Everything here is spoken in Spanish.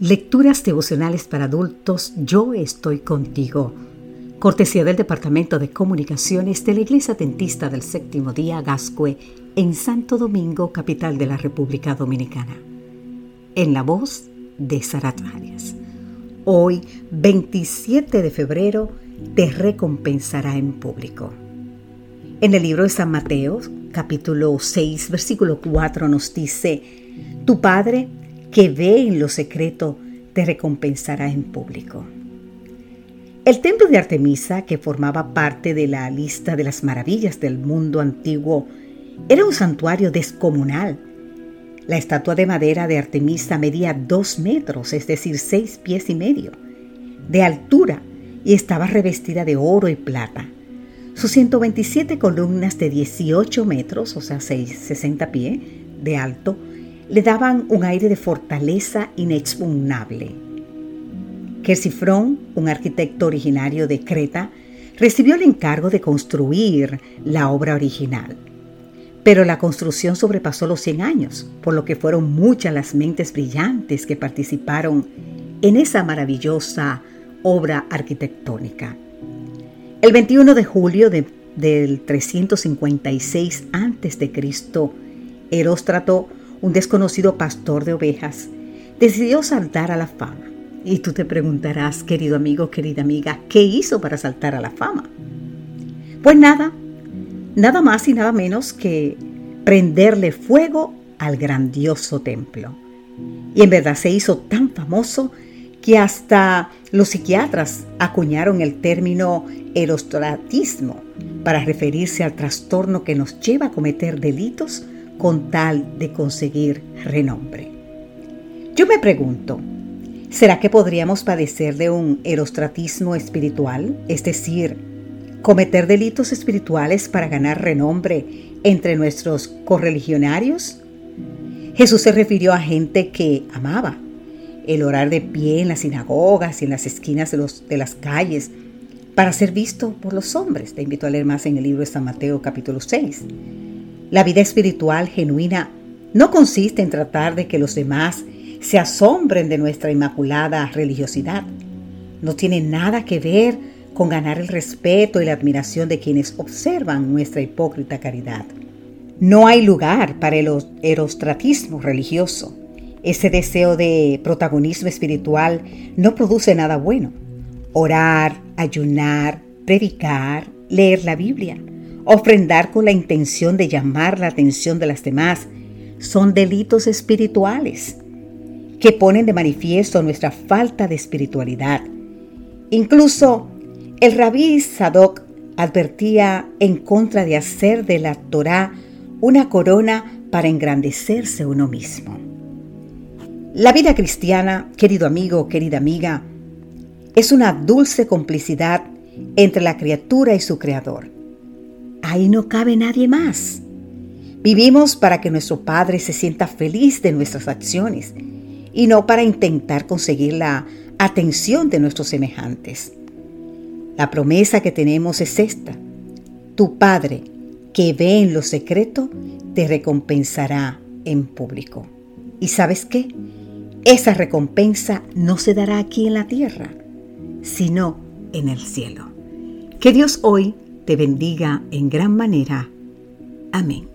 Lecturas devocionales para adultos, yo estoy contigo. Cortesía del Departamento de Comunicaciones de la Iglesia Dentista del Séptimo Día Gascue en Santo Domingo, capital de la República Dominicana. En la voz de Sarat Arias. Hoy, 27 de febrero, te recompensará en público. En el libro de San Mateo, capítulo 6, versículo 4 nos dice, Tu Padre que ve en lo secreto te recompensará en público. El templo de Artemisa, que formaba parte de la lista de las maravillas del mundo antiguo, era un santuario descomunal. La estatua de madera de Artemisa medía dos metros, es decir, seis pies y medio, de altura y estaba revestida de oro y plata. Sus 127 columnas de 18 metros, o sea, 60 pies de alto, le daban un aire de fortaleza inexpugnable. Quercifrón, un arquitecto originario de Creta, recibió el encargo de construir la obra original. Pero la construcción sobrepasó los 100 años, por lo que fueron muchas las mentes brillantes que participaron en esa maravillosa obra arquitectónica. El 21 de julio del 356 a.C., Heróstrato un desconocido pastor de ovejas, decidió saltar a la fama. Y tú te preguntarás, querido amigo, querida amiga, ¿qué hizo para saltar a la fama? Pues nada, nada más y nada menos que prenderle fuego al grandioso templo. Y en verdad se hizo tan famoso que hasta los psiquiatras acuñaron el término erostratismo para referirse al trastorno que nos lleva a cometer delitos con tal de conseguir renombre. Yo me pregunto, ¿será que podríamos padecer de un erostratismo espiritual? Es decir, cometer delitos espirituales para ganar renombre entre nuestros correligionarios? Jesús se refirió a gente que amaba el orar de pie en las sinagogas y en las esquinas de, de las calles para ser visto por los hombres. Te invito a leer más en el libro de San Mateo capítulo 6. La vida espiritual genuina no consiste en tratar de que los demás se asombren de nuestra inmaculada religiosidad. No tiene nada que ver con ganar el respeto y la admiración de quienes observan nuestra hipócrita caridad. No hay lugar para el erostratismo religioso. Ese deseo de protagonismo espiritual no produce nada bueno. Orar, ayunar, predicar, leer la Biblia ofrendar con la intención de llamar la atención de las demás, son delitos espirituales que ponen de manifiesto nuestra falta de espiritualidad. Incluso el rabí Sadok advertía en contra de hacer de la Torá una corona para engrandecerse uno mismo. La vida cristiana, querido amigo, querida amiga, es una dulce complicidad entre la criatura y su creador ahí no cabe nadie más. Vivimos para que nuestro Padre se sienta feliz de nuestras acciones y no para intentar conseguir la atención de nuestros semejantes. La promesa que tenemos es esta. Tu Padre, que ve en lo secreto, te recompensará en público. ¿Y sabes qué? Esa recompensa no se dará aquí en la tierra, sino en el cielo. Que Dios hoy te bendiga en gran manera. Amén.